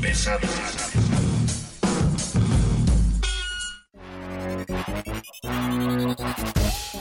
Pesada.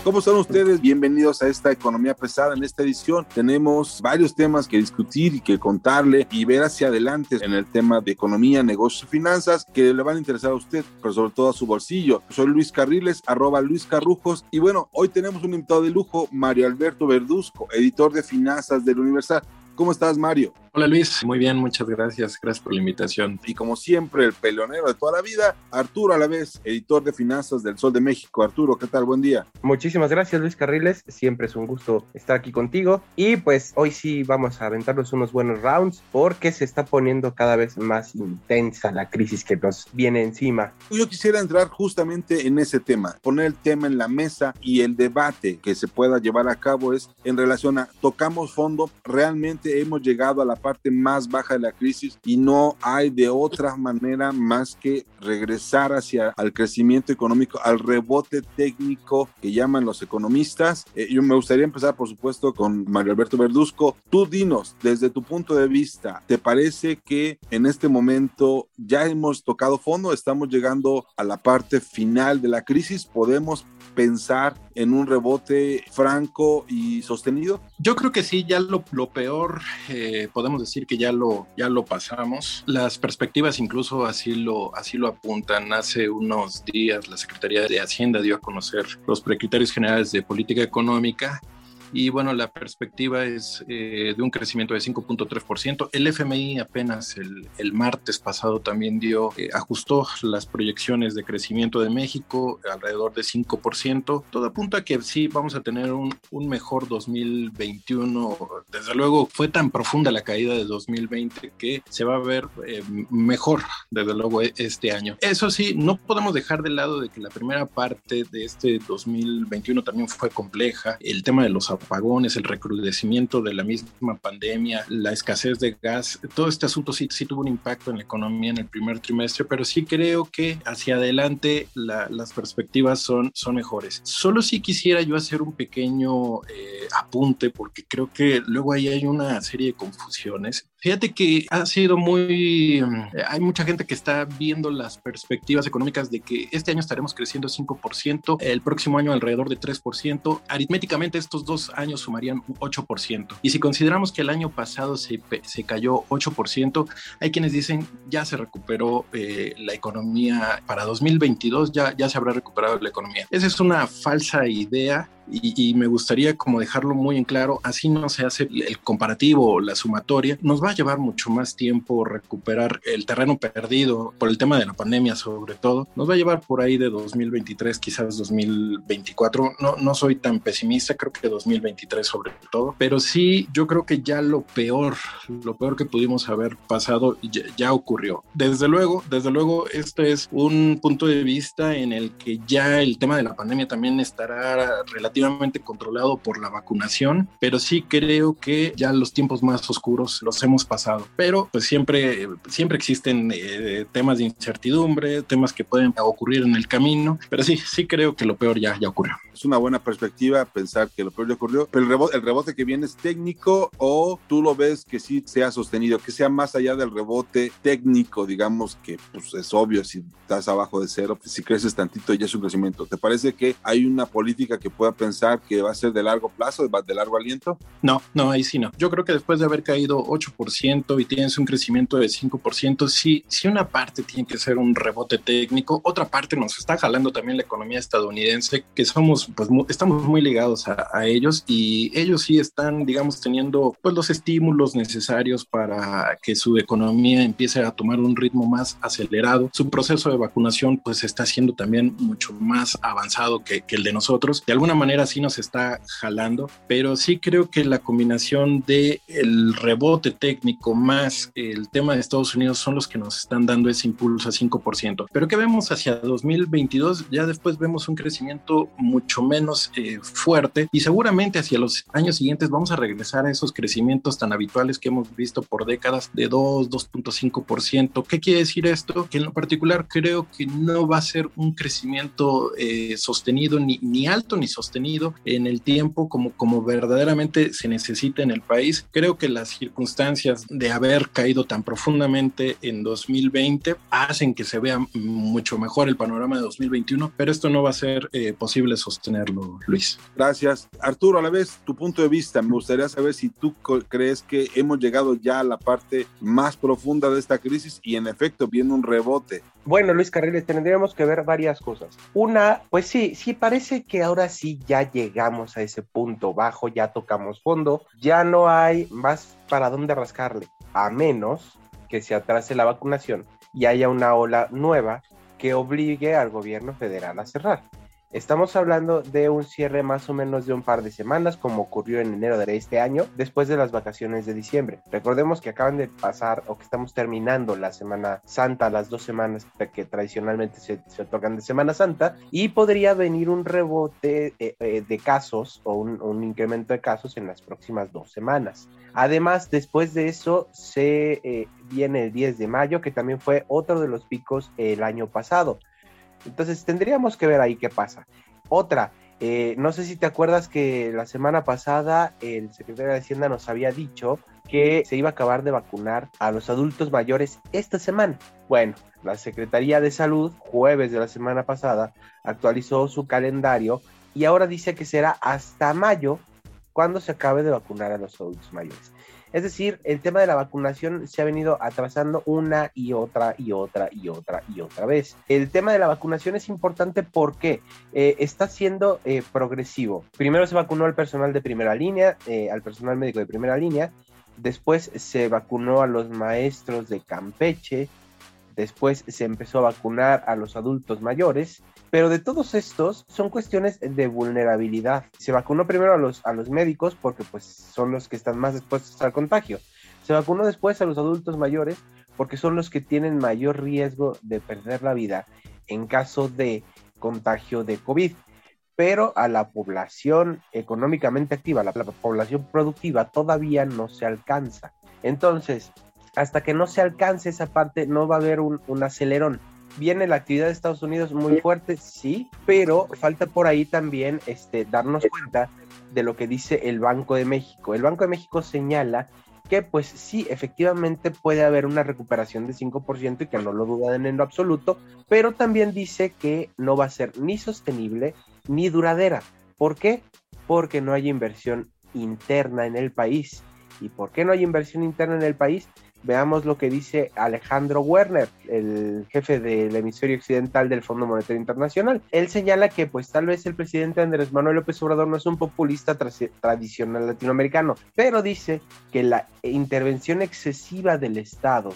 ¿Cómo están ustedes? Bienvenidos a esta economía pesada. En esta edición tenemos varios temas que discutir y que contarle y ver hacia adelante en el tema de economía, negocios y finanzas que le van a interesar a usted, pero sobre todo a su bolsillo. Soy Luis Carriles, arroba Luis Carrujos. Y bueno, hoy tenemos un invitado de lujo, Mario Alberto Verduzco, editor de finanzas del Universal. ¿Cómo estás, Mario? Hola Luis, muy bien, muchas gracias. Gracias por la invitación. Y como siempre, el peleonero de toda la vida, Arturo a la vez, editor de finanzas del Sol de México. Arturo, ¿qué tal? Buen día. Muchísimas gracias Luis Carriles, siempre es un gusto estar aquí contigo y pues hoy sí vamos a aventarnos unos buenos rounds porque se está poniendo cada vez más intensa la crisis que nos viene encima. Yo quisiera entrar justamente en ese tema, poner el tema en la mesa y el debate que se pueda llevar a cabo es en relación a tocamos fondo, realmente hemos llegado a la parte más baja de la crisis y no hay de otra manera más que regresar hacia al crecimiento económico, al rebote técnico que llaman los economistas. Eh, yo me gustaría empezar, por supuesto, con Mario Alberto Verduzco. Tú dinos, desde tu punto de vista, ¿te parece que en este momento ya hemos tocado fondo? ¿Estamos llegando a la parte final de la crisis? ¿Podemos pensar en un rebote franco y sostenido? Yo creo que sí, ya lo, peor eh, podemos decir que ya lo, ya lo pasamos. Las perspectivas incluso así lo, así lo apuntan. Hace unos días la Secretaría de Hacienda dio a conocer los precriterios generales de política económica y bueno, la perspectiva es eh, de un crecimiento de 5.3%. El FMI apenas el, el, martes pasado también dio, eh, ajustó las proyecciones de crecimiento de México alrededor de 5%. Todo apunta a que sí vamos a tener un, un mejor 2021. Desde luego fue tan profunda la caída de 2020 que se va a ver eh, mejor, desde luego, este año. Eso sí, no podemos dejar de lado de que la primera parte de este 2021 también fue compleja. El tema de los apagones, el recrudecimiento de la misma pandemia, la escasez de gas, todo este asunto sí, sí tuvo un impacto en la economía en el primer trimestre, pero sí creo que hacia adelante la, las perspectivas son, son mejores. Solo sí quisiera yo hacer un pequeño eh, apunte porque creo que luego ahí hay una serie de confusiones. Fíjate que ha sido muy... Hay mucha gente que está viendo las perspectivas económicas de que este año estaremos creciendo 5%, el próximo año alrededor de 3%. Aritméticamente estos dos años sumarían un 8%. Y si consideramos que el año pasado se, se cayó 8%, hay quienes dicen ya se recuperó eh, la economía para 2022, ya, ya se habrá recuperado la economía. Esa es una falsa idea y, y, me gustaría como dejarlo muy en claro, así no se hace el comparativo la sumatoria, nos va a llevar mucho más tiempo recuperar el terreno perdido por el tema de la pandemia sobre todo, nos va a llevar por ahí de 2023, quizás 2024, no, no soy tan pesimista, creo que 2023 sobre todo, pero sí yo creo que ya lo peor, lo peor que pudimos haber pasado ya, ya ocurrió. Desde luego, desde luego, este es un punto de vista en el que ya el tema de la pandemia también estará relativamente controlado por la vacunación, pero sí creo que ya los tiempos más oscuros los hemos pasado. Pero pues siempre, siempre existen eh, temas de incertidumbre, temas que pueden ocurrir en el camino, pero sí, sí creo que lo peor ya, ya ocurrió. Es una buena perspectiva pensar que lo peor ya ocurrió, pero el rebote, el rebote que viene es técnico o tú lo ves que sí sea sostenido, que sea más allá del rebote técnico, digamos que pues es obvio si estás abajo de cero, pues, si creces tantito ya es un crecimiento. ¿Te parece que hay una política que pueda pensar que va a ser de largo plazo, de largo aliento? No, no, ahí sí no. Yo creo que después de haber caído 8% y tienes un crecimiento de 5%, sí, sí una parte tiene que ser un rebote técnico, otra parte nos está jalando también la economía estadounidense, que somos, pues estamos muy ligados a, a, ellos y ellos sí están, digamos, teniendo pues los estímulos necesarios para que su economía empiece a tomar un ritmo más acelerado. Su proceso de vacunación pues está siendo también mucho más avanzado que, que el de nosotros. De alguna manera manera sí nos está jalando, pero sí creo que la combinación de el rebote técnico más el tema de Estados Unidos son los que nos están dando ese impulso a 5%. Pero que vemos hacia 2022, ya después vemos un crecimiento mucho menos eh, fuerte y seguramente hacia los años siguientes vamos a regresar a esos crecimientos tan habituales que hemos visto por décadas de 2, 2.5%. ¿Qué quiere decir esto? Que en lo particular creo que no va a ser un crecimiento eh, sostenido ni, ni alto ni sostenido en el tiempo como, como verdaderamente se necesita en el país. Creo que las circunstancias de haber caído tan profundamente en 2020 hacen que se vea mucho mejor el panorama de 2021, pero esto no va a ser eh, posible sostenerlo, Luis. Gracias. Arturo, a la vez, tu punto de vista, me gustaría saber si tú crees que hemos llegado ya a la parte más profunda de esta crisis y en efecto viene un rebote. Bueno, Luis Carriles, tendríamos que ver varias cosas. Una, pues sí, sí parece que ahora sí ya llegamos a ese punto bajo, ya tocamos fondo, ya no hay más para dónde rascarle, a menos que se atrase la vacunación y haya una ola nueva que obligue al gobierno federal a cerrar. Estamos hablando de un cierre más o menos de un par de semanas, como ocurrió en enero de este año, después de las vacaciones de diciembre. Recordemos que acaban de pasar o que estamos terminando la Semana Santa, las dos semanas que tradicionalmente se, se otorgan de Semana Santa, y podría venir un rebote eh, eh, de casos o un, incremento de casos en las próximas dos semanas. Además, después de eso se eh, viene el 10 de mayo, que también fue otro de los picos el año pasado. Entonces tendríamos que ver ahí qué pasa. Otra, eh, no sé si te acuerdas que la semana pasada el secretario de Hacienda nos había dicho que se iba a acabar de vacunar a los adultos mayores esta semana. Bueno, la Secretaría de Salud, jueves de la semana pasada, actualizó su calendario y ahora dice que será hasta mayo cuando se acabe de vacunar a los adultos mayores. Es decir, el tema de la vacunación se ha venido atrasando una y otra y otra y otra y otra vez. El tema de la vacunación es importante porque eh, está siendo eh, progresivo. Primero se vacunó al personal de primera línea, eh, al personal médico de primera línea. Después se vacunó a los maestros de Campeche. Después se empezó a vacunar a los adultos mayores pero de todos estos son cuestiones de vulnerabilidad. Se vacunó primero a los, a los médicos porque pues son los que están más expuestos al contagio. Se vacunó después a los adultos mayores porque son los que tienen mayor riesgo de perder la vida en caso de contagio de COVID. Pero a la población económicamente activa, la, la población productiva, todavía no se alcanza. Entonces, hasta que no se alcance esa parte, no va a haber un, un acelerón viene la actividad de Estados Unidos muy fuerte, sí, pero falta por ahí también este, darnos cuenta de lo que dice el Banco de México. El Banco de México señala que pues sí, efectivamente puede haber una recuperación de 5% y que no lo dudan en lo absoluto, pero también dice que no va a ser ni sostenible ni duradera. ¿Por qué? Porque no hay inversión interna en el país. ¿Y por qué no hay inversión interna en el país? Veamos lo que dice Alejandro Werner, el jefe del hemisferio occidental del Fondo Monetario Internacional. Él señala que pues tal vez el presidente Andrés Manuel López Obrador no es un populista tra tradicional latinoamericano, pero dice que la intervención excesiva del Estado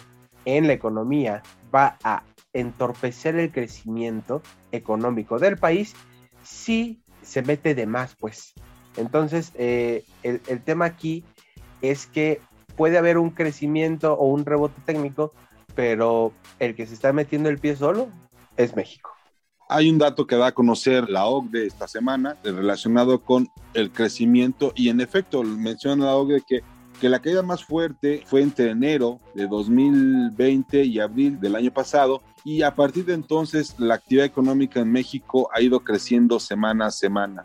en la economía va a entorpecer el crecimiento económico del país si se mete de más, pues. Entonces, eh, el tema aquí es que puede haber un crecimiento o un rebote técnico, pero el que se está metiendo el pie solo es México. Hay un dato que da a conocer la OCDE esta semana relacionado con el crecimiento y en efecto menciona la OCDE que, que la caída más fuerte fue entre enero de 2020 y abril del año pasado y a partir de entonces la actividad económica en México ha ido creciendo semana a semana.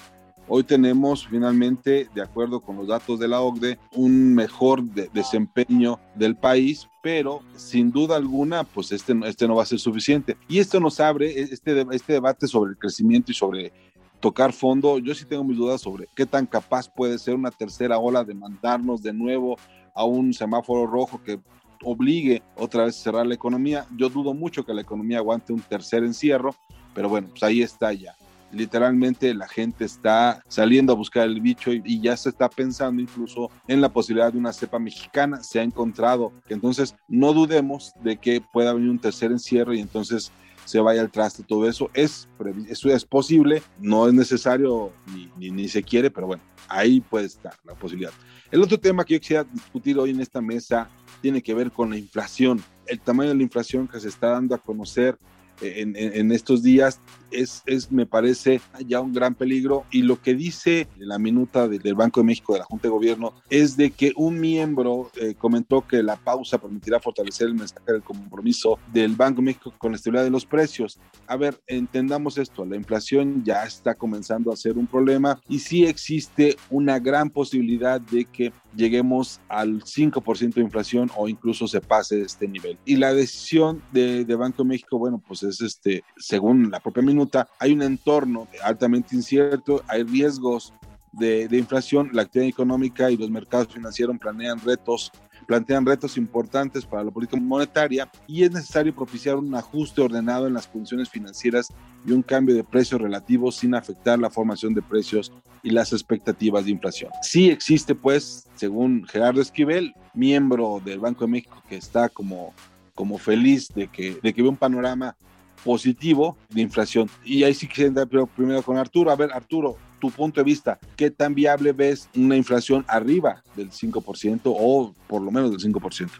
Hoy tenemos finalmente, de acuerdo con los datos de la OCDE, un mejor de desempeño del país, pero sin duda alguna, pues este, este no va a ser suficiente. Y esto nos abre este, este debate sobre el crecimiento y sobre tocar fondo. Yo sí tengo mis dudas sobre qué tan capaz puede ser una tercera ola de mandarnos de nuevo a un semáforo rojo que obligue otra vez a cerrar la economía. Yo dudo mucho que la economía aguante un tercer encierro, pero bueno, pues ahí está ya literalmente la gente está saliendo a buscar el bicho y, ya se está pensando incluso en la posibilidad de una cepa mexicana, se ha encontrado. Entonces, no dudemos de que pueda venir un tercer encierro y entonces se vaya al traste todo eso. Es, eso es posible, no es necesario ni, ni, ni se quiere, pero bueno, ahí puede estar la posibilidad. El otro tema que yo quisiera discutir hoy en esta mesa tiene que ver con la inflación. El tamaño de la inflación que se está dando a conocer en, en, estos días es, es, me parece, ya un gran peligro. Y lo que dice la minuta de, del Banco de México, de la Junta de Gobierno, es de que un miembro eh, comentó que la pausa permitirá fortalecer el mensaje del compromiso del Banco de México con la estabilidad de los precios. A ver, entendamos esto, la inflación ya está comenzando a ser un problema y sí existe una gran posibilidad de que lleguemos al 5% de inflación o incluso se pase este nivel. Y la decisión de, de Banco de México, bueno, pues es este, según la propia minuta, hay un entorno altamente incierto, hay riesgos de, de, inflación, la actividad económica y los mercados financieros planean retos, plantean retos importantes para la política monetaria y es necesario propiciar un ajuste ordenado en las condiciones financieras y un cambio de precios relativos sin afectar la formación de precios y las expectativas de inflación. Sí existe, pues, según Gerardo Esquivel, miembro del Banco de México, que está como, como feliz de que, de que ve un panorama positivo de inflación. Y ahí sí quisiera entrar primero con Arturo. A ver, Arturo, tu punto de vista, ¿qué tan viable ves una inflación arriba del 5% o por lo menos del 5%?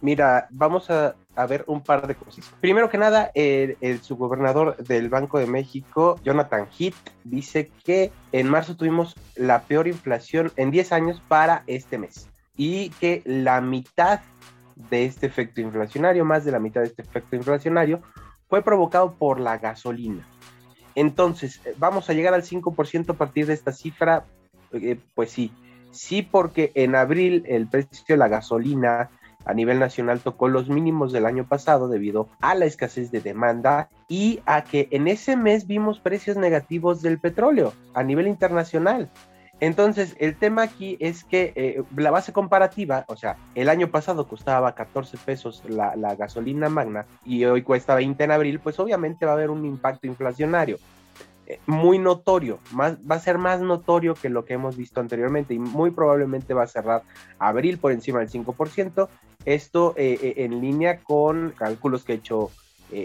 Mira, vamos a, a ver un par de cosas. Primero que nada, el, el, subgobernador del Banco de México, Jonathan Heath, dice que en marzo tuvimos la peor inflación en 10 años para este mes y que la mitad de este efecto inflacionario, más de la mitad de este efecto inflacionario, fue provocado por la gasolina. Entonces, ¿vamos a llegar al 5% a partir de esta cifra? Eh, pues sí, sí porque en abril el precio de la gasolina a nivel nacional tocó los mínimos del año pasado debido a la escasez de demanda y a que en ese mes vimos precios negativos del petróleo a nivel internacional. Entonces, el tema aquí es que eh, la base comparativa, o sea, el año pasado costaba 14 pesos la, gasolina magna y hoy cuesta 20 en abril, pues obviamente va a haber un impacto inflacionario eh, muy notorio, más, va a ser más notorio que lo que hemos visto anteriormente y muy probablemente va a cerrar abril por encima del 5%, esto eh, en línea con cálculos que ha hecho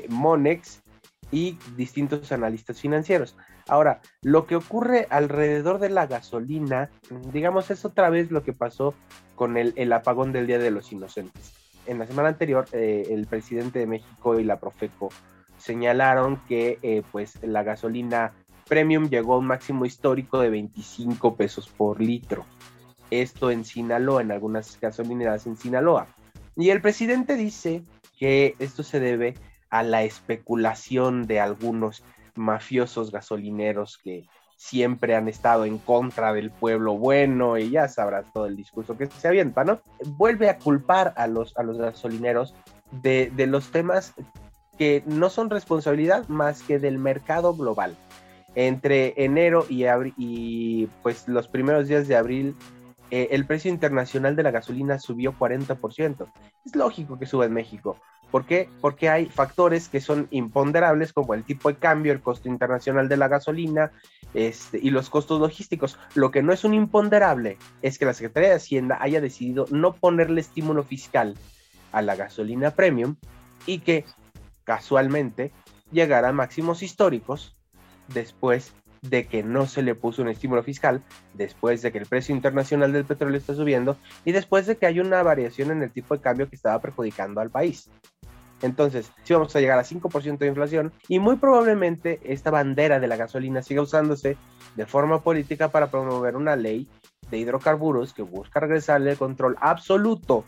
Monex y distintos analistas financieros. Ahora, lo que ocurre alrededor de la gasolina, digamos, es otra vez lo que pasó con el, apagón del Día de los Inocentes. En la semana anterior, eh, el presidente de México y la Profeco señalaron que eh, pues la gasolina premium llegó a un máximo histórico de 25 pesos por litro. Esto en Sinaloa, en algunas gasolineras en Sinaloa. Y el presidente dice que esto se debe a la especulación de algunos mafiosos gasolineros que siempre han estado en contra del pueblo bueno y ya sabrás todo el discurso que se avienta, ¿no? Vuelve a culpar a los, a los gasolineros de, de los temas que no son responsabilidad más que del mercado global. Entre enero y, y pues los primeros días de abril eh, el precio internacional de la gasolina subió 40%. Es lógico que suba en México. ¿Por qué? Porque hay factores que son imponderables como el tipo de cambio, el costo internacional de la gasolina este, y los costos logísticos. Lo que no es un imponderable es que la Secretaría de Hacienda haya decidido no ponerle estímulo fiscal a la gasolina premium y que casualmente llegara a máximos históricos después de que no se le puso un estímulo fiscal, después de que el precio internacional del petróleo está subiendo y después de que hay una variación en el tipo de cambio que estaba perjudicando al país. Entonces, si vamos a llegar a 5% de inflación y muy probablemente esta bandera de la gasolina siga usándose de forma política para promover una ley de hidrocarburos que busca regresarle el control absoluto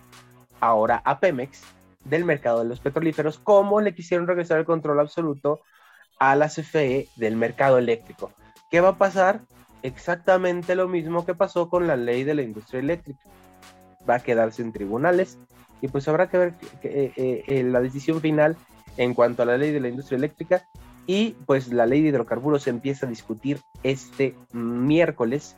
ahora a Pemex del mercado de los petrolíferos, como le quisieron regresar el control absoluto a la CFE del mercado eléctrico. ¿Qué va a pasar? Exactamente lo mismo que pasó con la ley de la industria eléctrica. Va a quedarse en tribunales y pues habrá que ver que, eh, eh, la decisión final en cuanto a la ley de la industria eléctrica y pues la ley de hidrocarburos se empieza a discutir este miércoles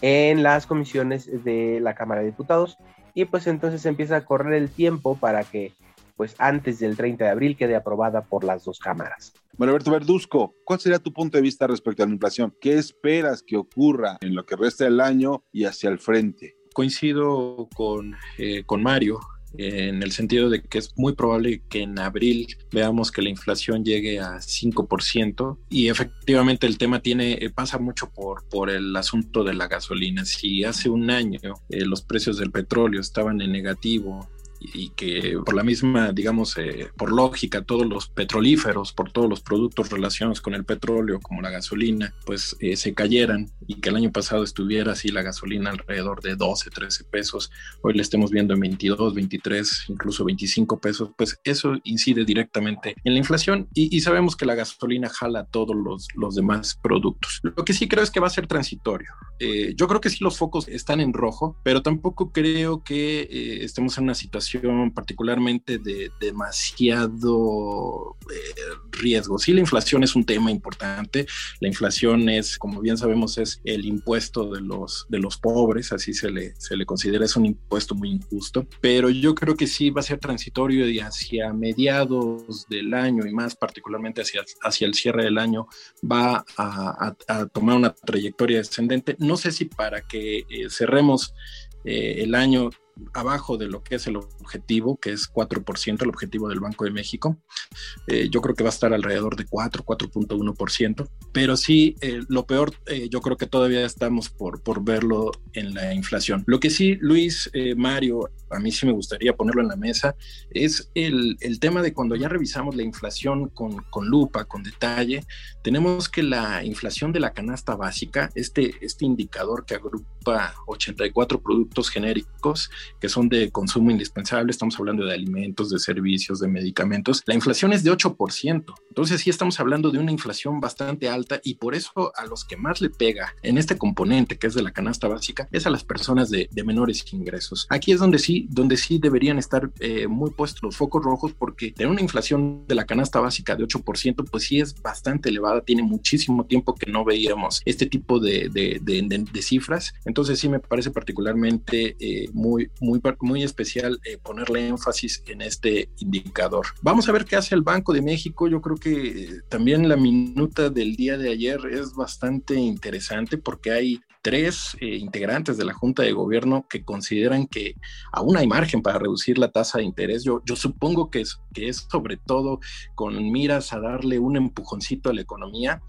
en las comisiones de la Cámara de Diputados y pues entonces empieza a correr el tiempo para que pues antes del 30 de abril quede aprobada por las dos cámaras. Bueno, Alberto Verduzco, ¿cuál sería tu punto de vista respecto a la inflación? ¿Qué esperas que ocurra en lo que resta del año y hacia el frente? Coincido con, eh, con Mario en el sentido de que es muy probable que en abril veamos que la inflación llegue a 5% y efectivamente el tema tiene eh, pasa mucho por, por el asunto de la gasolina. Si hace un año eh, los precios del petróleo estaban en negativo y que por la misma, digamos, eh, por lógica, todos los petrolíferos, por todos los productos relacionados con el petróleo, como la gasolina, pues eh, se cayeran y que el año pasado estuviera así la gasolina alrededor de 12, 13 pesos, hoy le estemos viendo en 22, 23, incluso 25 pesos, pues eso incide directamente en la inflación y, y sabemos que la gasolina jala todos los, los, demás productos. Lo que sí creo es que va a ser transitorio. Eh, yo creo que sí los focos están en rojo, pero tampoco creo que eh, estemos en una situación particularmente de demasiado eh, riesgo. Sí, la inflación es un tema importante. La inflación es, como bien sabemos, es el impuesto de los, de los pobres, así se le, se le considera, es un impuesto muy injusto, pero yo creo que sí va a ser transitorio y hacia mediados del año y más particularmente hacia, hacia el cierre del año va a, tomar una trayectoria descendente. No sé si para que eh, cerremos eh, el año abajo de lo que es el objetivo, que es 4%, el objetivo del Banco de México. Eh, yo creo que va a estar alrededor de 4, 4.1%, pero sí, eh, lo peor, eh, yo creo que todavía estamos por, por verlo en la inflación. Lo que sí, Luis, eh, Mario, a mí sí me gustaría ponerlo en la mesa, es el, el tema de cuando ya revisamos la inflación con, con, lupa, con detalle, tenemos que la inflación de la canasta básica, este, este indicador que agrupa 84 productos genéricos, que son de consumo indispensable, estamos hablando de alimentos, de servicios, de medicamentos, la inflación es de 8%. Entonces sí estamos hablando de una inflación bastante alta y por eso a los que más le pega en este componente que es de la canasta básica es a las personas de, de menores ingresos. Aquí es donde sí, donde sí deberían estar eh, muy puestos los focos rojos porque tener una inflación de la canasta básica de 8% pues sí es bastante elevada, tiene muchísimo tiempo que no veíamos este tipo de, de, de, cifras. Entonces sí me parece particularmente eh, muy, muy, muy especial eh, ponerle énfasis en este indicador. Vamos a ver qué hace el Banco de México. Yo creo que eh, también la minuta del día de ayer es bastante interesante porque hay tres eh, integrantes de la Junta de Gobierno que consideran que aún hay margen para reducir la tasa de interés. Yo, yo supongo que es, que es sobre todo con miras a darle un empujoncito a la economía,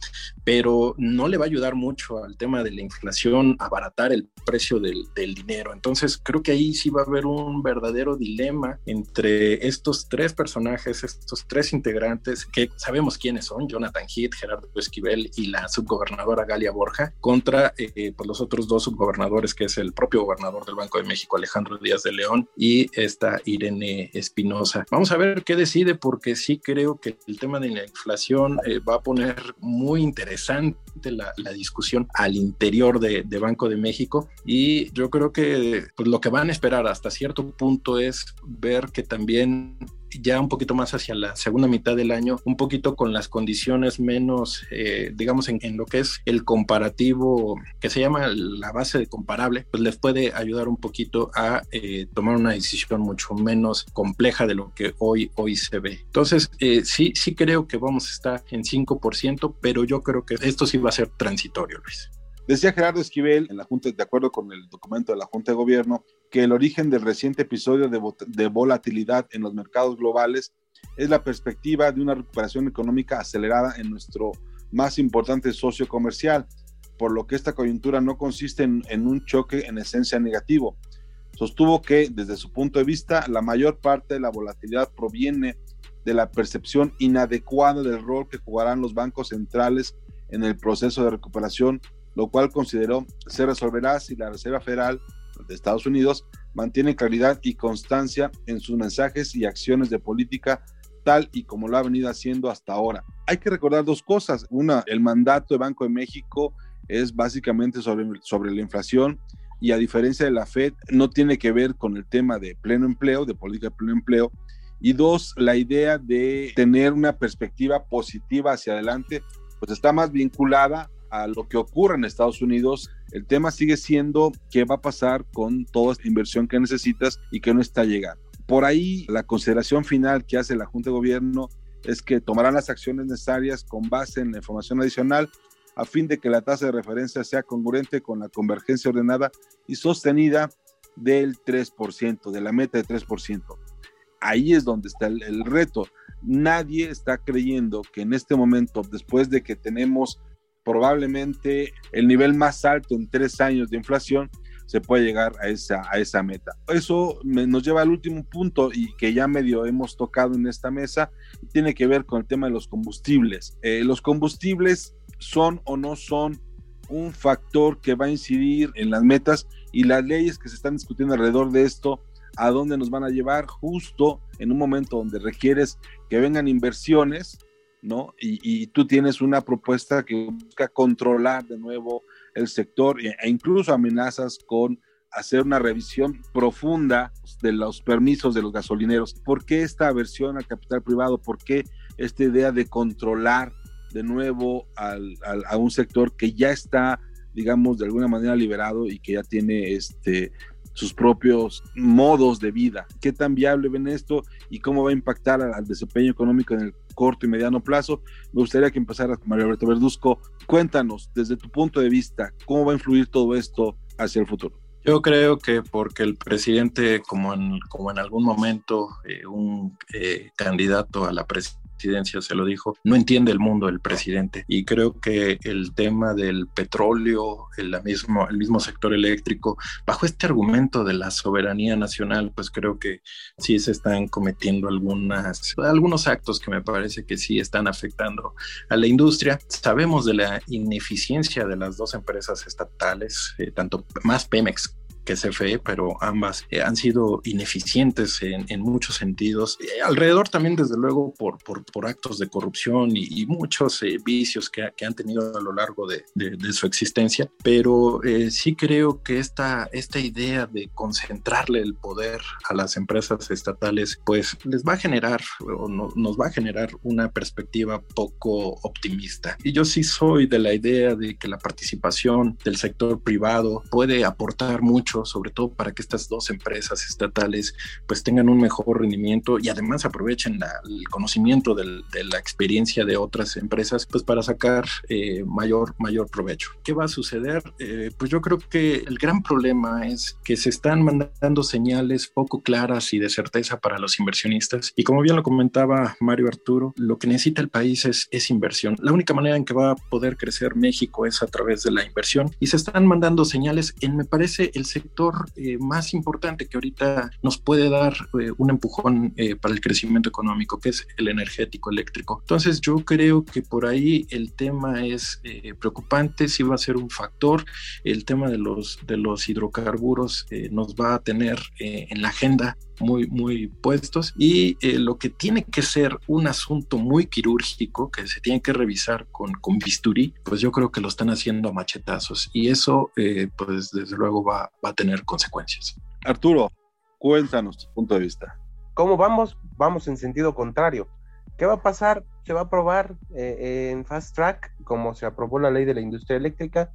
pero no le va a ayudar mucho al tema de la inflación, abaratar el precio del, del dinero. Entonces creo que ahí sí va a haber un verdadero dilema entre estos tres personajes, estos tres integrantes que sabemos quiénes son, Jonathan Heath, Gerardo Esquivel y la subgobernadora Galia Borja, contra eh, pues los otros dos subgobernadores, que es el propio gobernador del Banco de México, Alejandro Díaz de León, y esta Irene Espinosa. Vamos a ver qué decide, porque sí creo que el tema de la inflación eh, va a poner muy interesante la, la discusión al interior de, de, Banco de México y yo creo que pues, lo que van a esperar hasta cierto punto es ver que también ya un poquito más hacia la segunda mitad del año, un poquito con las condiciones menos, eh, digamos, en, en, lo que es el comparativo, que se llama la base de comparable, pues les puede ayudar un poquito a eh, tomar una decisión mucho menos compleja de lo que hoy, hoy se ve. Entonces, eh, sí, sí creo que vamos a estar en 5%, pero yo creo que esto sí va a ser transitorio, Luis. Decía Gerardo Esquivel, en la Junta, de acuerdo con el documento de la Junta de Gobierno, que el origen del reciente episodio de, de volatilidad en los mercados globales es la perspectiva de una recuperación económica acelerada en nuestro más importante socio comercial, por lo que esta coyuntura no consiste en, en un choque en esencia negativo. Sostuvo que, desde su punto de vista, la mayor parte de la volatilidad proviene de la percepción inadecuada del rol que jugarán los bancos centrales en el proceso de recuperación lo cual consideró se resolverá si la Reserva Federal de Estados Unidos mantiene claridad y constancia en sus mensajes y acciones de política tal y como lo ha venido haciendo hasta ahora. Hay que recordar dos cosas. Una, el mandato de Banco de México es básicamente sobre, sobre la inflación y a diferencia de la Fed, no tiene que ver con el tema de pleno empleo, de política de pleno empleo. Y dos, la idea de tener una perspectiva positiva hacia adelante, pues está más vinculada a lo que ocurre en Estados Unidos, el tema sigue siendo qué va a pasar con toda esta inversión que necesitas y que no está llegando. Por ahí, la consideración final que hace la Junta de Gobierno es que tomarán las acciones necesarias con base en la información adicional a fin de que la tasa de referencia sea congruente con la convergencia ordenada y sostenida del 3%, de la meta de 3%. Ahí es donde está el, el reto. Nadie está creyendo que en este momento, después de que tenemos probablemente el nivel más alto en tres años de inflación, se puede llegar a esa, a esa meta. Eso nos lleva al último punto y que ya medio hemos tocado en esta mesa, tiene que ver con el tema de los combustibles. Eh, los combustibles son o no son un factor que va a incidir en las metas y las leyes que se están discutiendo alrededor de esto, a dónde nos van a llevar justo en un momento donde requieres que vengan inversiones, ¿no? Y, tú tienes una propuesta que busca controlar de nuevo el sector e, e incluso amenazas con hacer una revisión profunda de los permisos de los gasolineros. ¿Por qué esta aversión al capital privado? ¿Por qué esta idea de controlar de nuevo al, a un sector que ya está, digamos, de alguna manera liberado y que ya tiene este, sus propios modos de vida? ¿Qué tan viable ven esto y cómo va a impactar al, al desempeño económico en el corto y mediano plazo. Me gustaría que empezaras, Mario Alberto Verduzco. Cuéntanos, desde tu punto de vista, cómo va a influir todo esto hacia el futuro. Yo creo que porque el presidente, como en, como en algún momento eh, un eh, candidato a la presidencia, se lo dijo, no entiende el mundo el presidente. Y creo que el tema del petróleo, el, mismo, el mismo sector eléctrico, bajo este argumento de la soberanía nacional, pues creo que sí se están cometiendo algunas, algunos actos que me parece que sí están afectando a la industria. Sabemos de la ineficiencia de las dos empresas estatales, eh, tanto más Pemex que CFE, pero ambas eh, han sido ineficientes en, en muchos sentidos, eh, alrededor también desde luego por, por, por actos de corrupción y, y muchos eh, vicios que, que, han tenido a lo largo de, de, de su existencia, pero sí creo que esta, esta idea de concentrarle el poder a las empresas estatales, pues les va a generar o no, nos va a generar una perspectiva poco optimista. Y yo sí soy de la idea de que la participación del sector privado puede aportar mucho sobre todo para que estas dos empresas estatales pues tengan un mejor rendimiento y además aprovechen la, el conocimiento del, de la experiencia de otras empresas pues para sacar eh, mayor, mayor provecho. ¿Qué va a suceder? Eh, pues yo creo que el gran problema es que se están mandando señales poco claras y de certeza para los inversionistas y como bien lo comentaba Mario Arturo, lo que necesita el país es, es inversión. La única manera en que va a poder crecer México es a través de la inversión y se están mandando señales en, me parece, el sector eh, más importante que ahorita nos puede dar eh, un empujón eh, para el crecimiento económico, que es el energético eléctrico. Entonces yo creo que por ahí el tema es eh, preocupante, sí va a ser un factor. El tema de los, de los hidrocarburos eh, nos va a tener en la agenda muy, muy puestos y eh, lo que tiene que ser un asunto muy quirúrgico que se tiene que revisar con, con bisturí, pues yo creo que lo están haciendo a machetazos y eso eh, pues desde luego va, va a tener consecuencias. Arturo, cuéntanos tu punto de vista. ¿Cómo vamos? Vamos en sentido contrario. ¿Qué va a pasar? Se va a aprobar eh, en fast track, como se aprobó la ley de la industria eléctrica.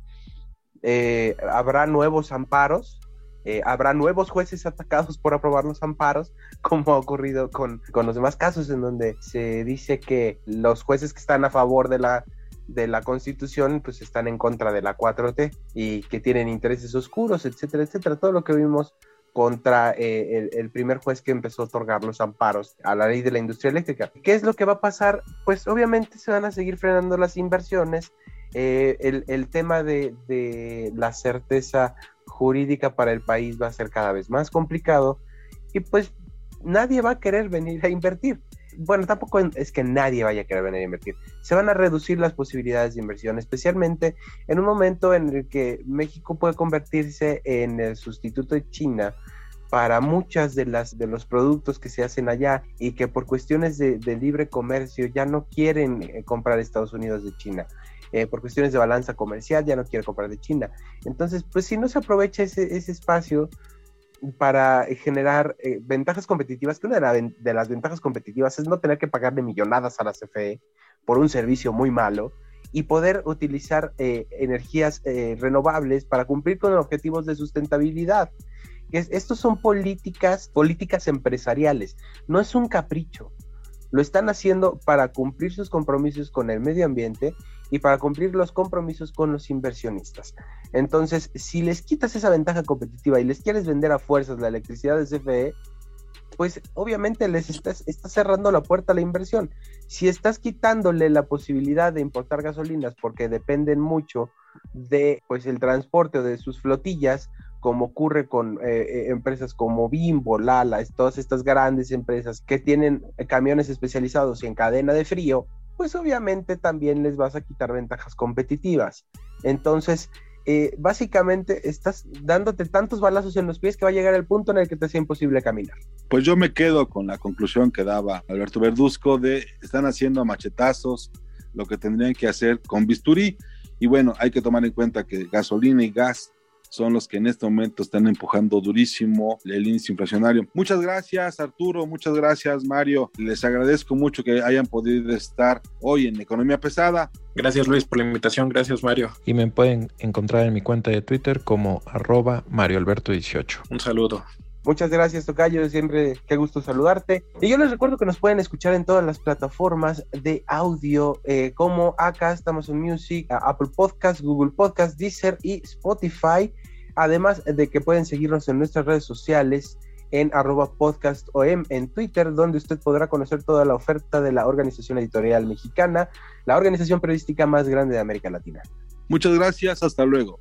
Eh, habrá nuevos amparos eh, habrá nuevos jueces atacados por aprobar los amparos, como ha ocurrido con, con, los demás casos en donde se dice que los jueces que están a favor de la, de la constitución pues están en contra de la 4T y que tienen intereses oscuros, etcétera, etcétera. Todo lo que vimos contra eh, el, el, primer juez que empezó a otorgar los amparos a la ley de la industria eléctrica. ¿Qué es lo que va a pasar? Pues obviamente se van a seguir frenando las inversiones. Eh, el, el, tema de, de, la certeza jurídica para el país va a ser cada vez más complicado y pues nadie va a querer venir a invertir. Bueno, tampoco es que nadie vaya a querer venir a invertir. Se van a reducir las posibilidades de inversión, especialmente en un momento en el que México puede convertirse en el sustituto de China para muchas de las de los productos que se hacen allá y que por cuestiones de, de libre comercio ya no quieren eh, comprar Estados Unidos de China eh, por cuestiones de balanza comercial, ya no quiere comprar de China. Entonces, pues si no se aprovecha ese, espacio para generar eh, ventajas competitivas, que una de, la, de, las ventajas competitivas es no tener que pagarle millonadas a la CFE por un servicio muy malo y poder utilizar eh, energías eh, renovables para cumplir con objetivos de sustentabilidad. Es, estos son políticas, políticas empresariales, no es un capricho lo están haciendo para cumplir sus compromisos con el medio ambiente y para cumplir los compromisos con los inversionistas. Entonces, si les quitas esa ventaja competitiva y les quieres vender a fuerzas la electricidad de CFE, pues obviamente les estás, cerrando la puerta a la inversión. Si estás quitándole la posibilidad de importar gasolinas porque dependen mucho de pues el transporte o de sus flotillas, como ocurre con eh, eh, empresas como Bimbo, Lala, todas estas grandes empresas que tienen camiones especializados en cadena de frío, pues obviamente también les vas a quitar ventajas competitivas. Entonces, eh, básicamente estás dándote tantos balazos en los pies que va a llegar el punto en el que te sea imposible caminar. Pues yo me quedo con la conclusión que daba Alberto Verduzco de están haciendo machetazos lo que tendrían que hacer con bisturí. Y bueno, hay que tomar en cuenta que gasolina y gas son los que en este momento están empujando durísimo el índice inflacionario. Muchas gracias Arturo, muchas gracias Mario. Les agradezco mucho que hayan podido estar hoy en Economía Pesada. Gracias Luis por la invitación, gracias Mario. Y me pueden encontrar en mi cuenta de Twitter como arroba Mario Alberto 18. Un saludo. Muchas gracias, Tocayo. Siempre qué gusto saludarte. Y yo les recuerdo que nos pueden escuchar en todas las plataformas de audio, eh, como acá, Amazon Music, Apple Podcast, Google Podcast, Deezer y Spotify. Además de que pueden seguirnos en nuestras redes sociales en arroba podcastom en Twitter, donde usted podrá conocer toda la oferta de la Organización Editorial Mexicana, la organización periodística más grande de América Latina. Muchas gracias, hasta luego.